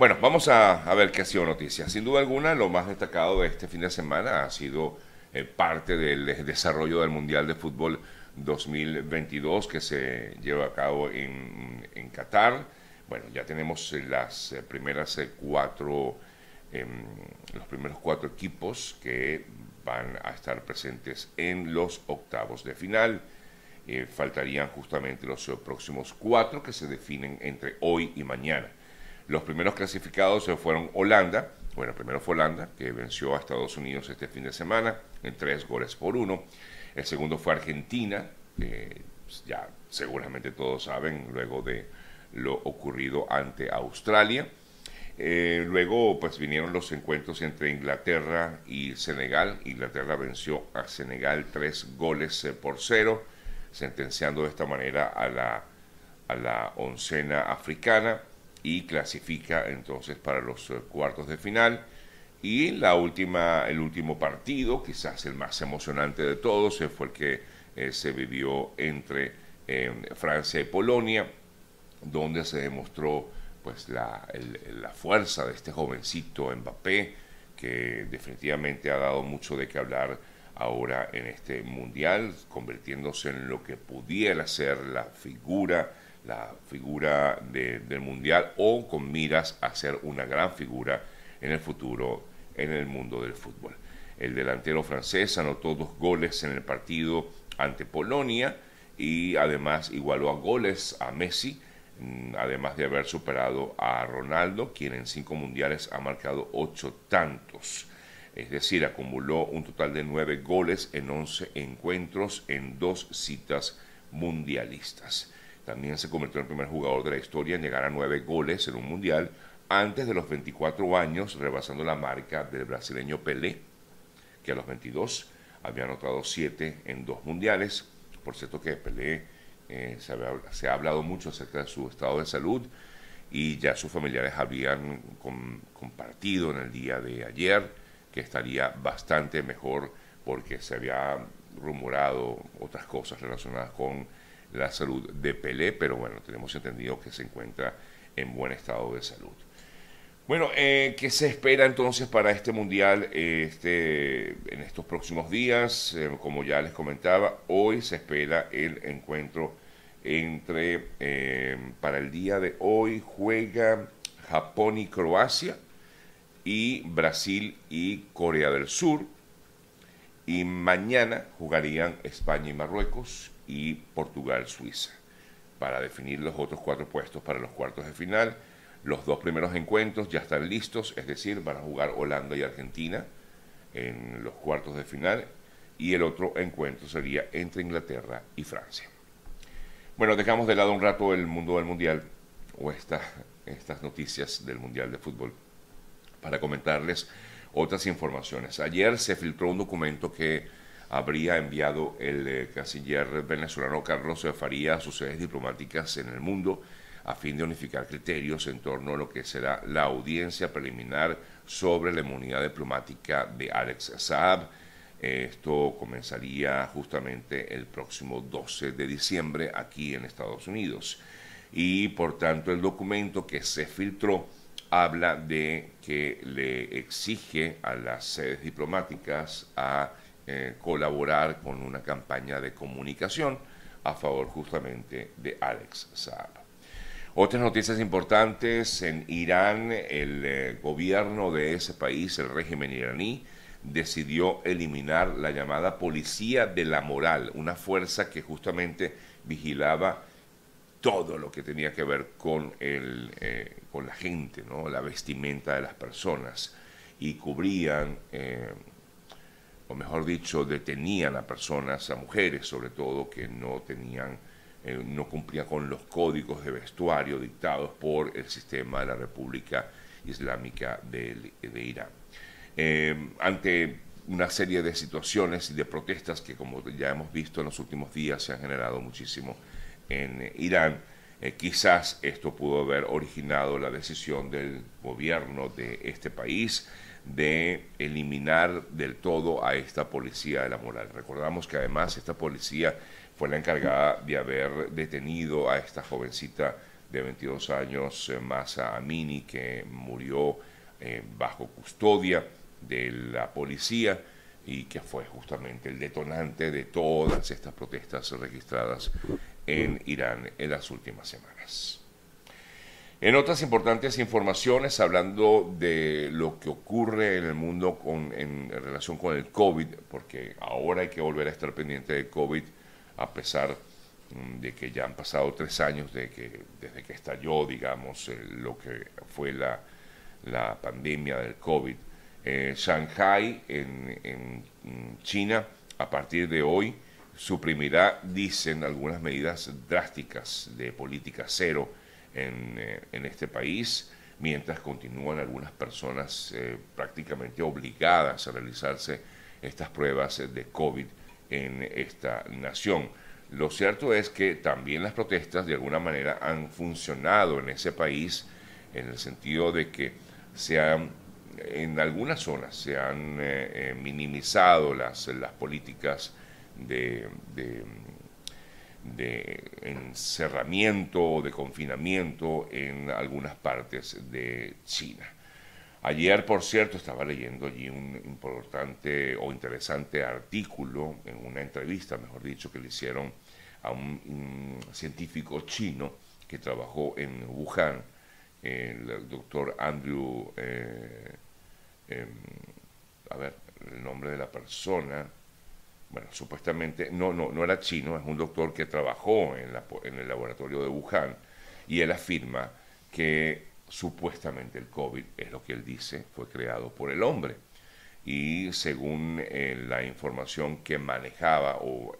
Bueno, vamos a, ver qué ha sido noticia. Sin duda alguna, lo más destacado de este fin de semana ha sido eh, parte del desarrollo del Mundial de Fútbol 2022 que se lleva a cabo en, Qatar. Bueno, ya tenemos eh, las eh, primeras cuatro, em, los primeros cuatro equipos que van a estar presentes en los octavos de final. faltarían justamente los próximos cuatro que se definen entre hoy y mañana. Los primeros clasificados fueron Holanda, bueno, primero fue Holanda, que venció a Estados Unidos este fin de semana en tres goles por uno. El segundo fue Argentina, que ya seguramente todos saben, luego de lo ocurrido ante Australia. Eh, luego, pues vinieron los encuentros entre Inglaterra y Senegal. Inglaterra venció a Senegal tres goles eh, por cero, sentenciando de esta manera a la, a la oncena africana y clasifica entonces para los eh, cuartos de final. Y la última, el último partido, quizás el más emocionante de todos, eh, fue el que eh, se vivió entre Francia y Polonia, donde se demostró pues la, la, fuerza de este jovencito Mbappé, que definitivamente ha dado mucho de qué hablar ahora en este mundial, convirtiéndose en lo que pudiera ser la figura la figura del Mundial o con miras a ser una gran figura en el futuro en el mundo del fútbol. El delantero francés anotó dos goles en el partido ante Polonia y además igualó a goles a Messi, mm, además de haber superado a Ronaldo, quien en cinco mundiales ha marcado ocho tantos. Es decir, acumuló un total de nueve goles en once encuentros en dos citas mundialistas. También se convirtió en el primer jugador de la historia en llegar a nueve goles en un mundial antes de los 24 años, rebasando la marca del brasileño Pelé, que a los 22 había anotado siete en dos mundiales. Por cierto que Pelé eh, se, ha hablado mucho acerca de su estado de salud y ya sus familiares habían compartido en el día de ayer que estaría bastante mejor porque se había rumorado otras cosas relacionadas con la salud de Pelé, pero bueno, tenemos entendido que se encuentra en buen estado de salud. Bueno, eh, ¿qué se espera entonces para este mundial este, en estos próximos días? Eh, como ya les comentaba, hoy se espera el encuentro entre, eh, para el día de hoy juega Japón y Croacia y Brasil y Corea del Sur. Y mañana jugarían España y Marruecos y Portugal-Suiza para definir los otros cuatro puestos para los cuartos de final. Los dos primeros encuentros ya están listos, es decir, van a jugar Holanda y Argentina en los cuartos de final y el otro encuentro sería entre Inglaterra y Francia. Bueno, dejamos de lado un rato el mundo del Mundial o estas noticias del Mundial de Fútbol para comentarles otras informaciones. Ayer se filtró un documento que habría enviado el eh, canciller venezolano Carlos Faría a sus sedes diplomáticas en el mundo a fin de unificar criterios en torno a lo que será la audiencia preliminar sobre la inmunidad diplomática de Alex Saab. Esto comenzaría justamente el próximo 12 de diciembre aquí en Estados Unidos. Y por tanto el documento que se filtró habla de que le exige a las sedes diplomáticas a eh, colaborar con una campaña de comunicación a favor justamente de Alex Saab. Otras noticias importantes, en Irán el eh, gobierno de ese país, el régimen iraní, decidió eliminar la llamada Policía de la Moral, una fuerza que justamente vigilaba todo lo que tenía que ver con, el, eh, con la gente, ¿no? la vestimenta de las personas, y cubrían o mejor dicho, detenían a personas, a mujeres sobre todo, que no tenían, eh, no cumplían con los códigos de vestuario dictados por el sistema de la República Islámica de, Irán. Eh, ante una serie de situaciones y de protestas que, como ya hemos visto en los últimos días, se han generado muchísimo en Irán, eh, quizás esto pudo haber originado la decisión del gobierno de este país de eliminar del todo a esta policía de la moral. Recordamos que además esta policía fue la encargada de haber detenido a esta jovencita de 22 años, Masa Amini, que murió bajo custodia de la policía y que fue justamente el detonante de todas estas protestas registradas en Irán en las últimas semanas. En otras importantes informaciones, hablando de lo que ocurre en el mundo en, relación con el COVID, porque ahora hay que volver a estar pendiente del COVID, a pesar mm, de que ya han pasado tres años desde que estalló, digamos, lo que fue la, pandemia del COVID. Eh, Shanghai, en, en China, a partir de hoy, suprimirá, dicen, algunas medidas drásticas de política cero eh, en, este país, mientras continúan algunas personas eh, prácticamente obligadas a realizarse estas pruebas de COVID en esta nación. Lo cierto es que también las protestas de alguna manera han funcionado en ese país en el sentido de que se han, en algunas zonas se han eh, minimizado las, las políticas de de encerramiento o de confinamiento en algunas partes de China. Ayer, por cierto, estaba leyendo allí un importante o interesante artículo, en una entrevista, mejor dicho, que le hicieron a un, científico chino que trabajó en Wuhan, el doctor Andrew, eh, em, a ver, el nombre de la persona, bueno, supuestamente, no, no, no era chino, es un doctor que trabajó en, el laboratorio de Wuhan y él afirma que supuestamente el COVID, es lo que él dice, fue creado por el hombre. Y según eh, la información que manejaba o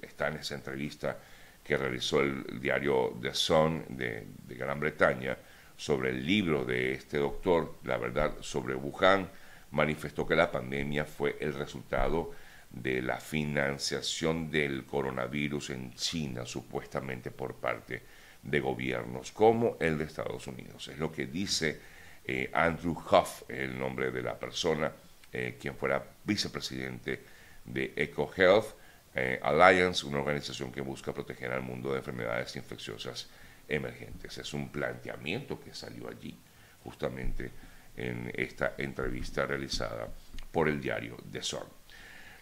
está en esa entrevista que realizó el, diario The Sun de, de Gran Bretaña sobre el libro de este doctor, la verdad sobre Wuhan, manifestó que la pandemia fue el resultado de la financiación del coronavirus en China, supuestamente por parte de gobiernos como el de Estados Unidos. Es lo que dice eh, Andrew Huff, el nombre de la persona, eh, quien fuera vicepresidente de EcoHealth eh, Alliance, una organización que busca proteger al mundo de enfermedades infecciosas emergentes. Es un planteamiento que salió allí, justamente en esta entrevista realizada por el diario The Sun.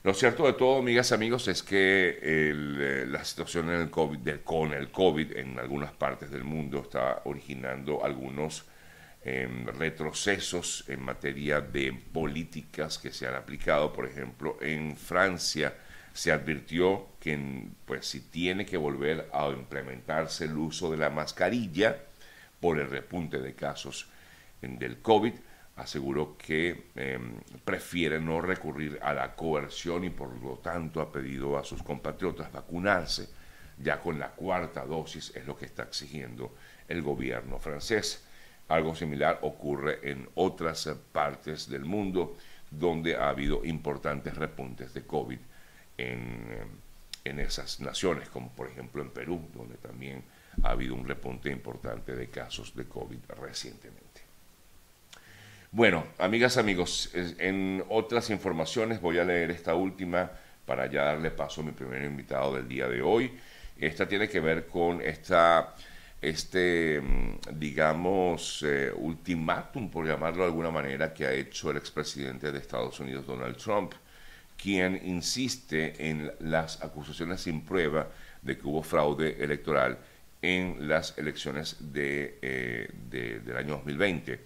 Lo cierto de todo, amigas y amigos, es que eh, la situación en el COVID, con el COVID en algunas partes del mundo está originando algunos em, retrocesos en materia de políticas que se han aplicado. Por ejemplo, en Francia se advirtió que pues, si tiene que volver a implementarse el uso de la mascarilla por el repunte de casos del COVID, aseguró que em, prefiere no recurrir a la coerción y por lo tanto ha pedido a sus compatriotas vacunarse ya con la cuarta dosis, es lo que está exigiendo el gobierno francés. Algo similar ocurre en otras partes del mundo donde ha habido importantes repuntes de COVID en, en esas naciones, como por ejemplo en Perú, donde también ha habido un repunte importante de casos de COVID recientemente. Bueno, amigas, amigos, en otras informaciones voy a leer esta última para ya darle paso a mi primer invitado del día de hoy. Esta tiene que ver con esta, este, mm, digamos, eh, ultimátum, por llamarlo de alguna manera, que ha hecho el expresidente de Estados Unidos, Donald Trump, quien insiste en las acusaciones sin prueba de que hubo fraude electoral en las elecciones de, eh, del año 2020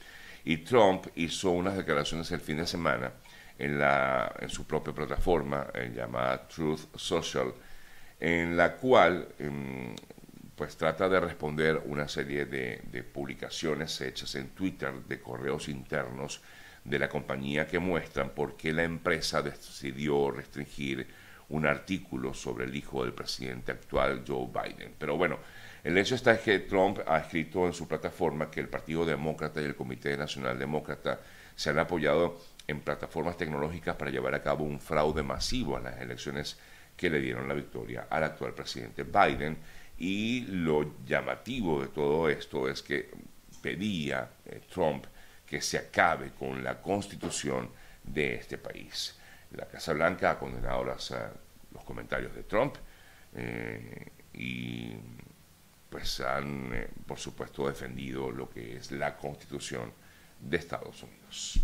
y Trump hizo unas declaraciones el fin de semana en, su propia plataforma eh, llamada Truth Social, en la cual em, pues trata de responder una serie de, publicaciones hechas en Twitter de correos internos de la compañía que muestran por qué la empresa decidió restringir un artículo sobre el hijo del presidente actual, Joe Biden. Pero bueno, el hecho está que Trump ha escrito en su plataforma que el Partido Demócrata y el Comité Nacional Demócrata se han apoyado en plataformas tecnológicas para llevar a cabo un fraude masivo en las elecciones que le dieron la victoria al actual presidente Biden. Y lo llamativo de todo esto es que pedía eh, Trump que se acabe con la constitución de este país. La Casa Blanca ha condenado las, los comentarios de Trump eh, y pues han, por supuesto, defendido lo que es la constitución de Estados Unidos.